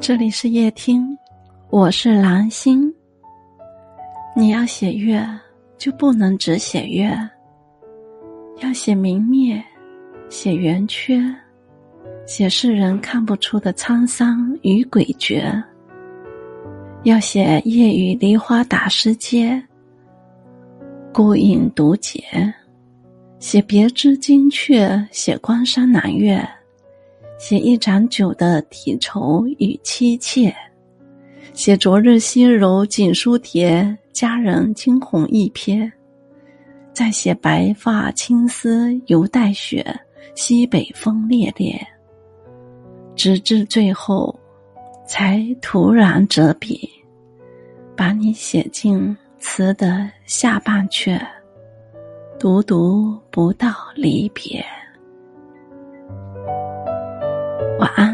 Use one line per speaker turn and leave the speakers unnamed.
这里是夜听，我是蓝心。你要写月，就不能只写月，要写明灭，写圆缺，写世人看不出的沧桑与诡谲。要写夜雨梨花打湿街，孤影独解；写别枝惊鹊，写关山南岳。写一盏酒的体愁与妻妾，写昨日西柔锦书帖，佳人惊鸿一瞥；再写白发青丝犹带雪，西北风烈烈。直至最后，才突然折笔，把你写进词的下半阙，独独不到离别。晚安。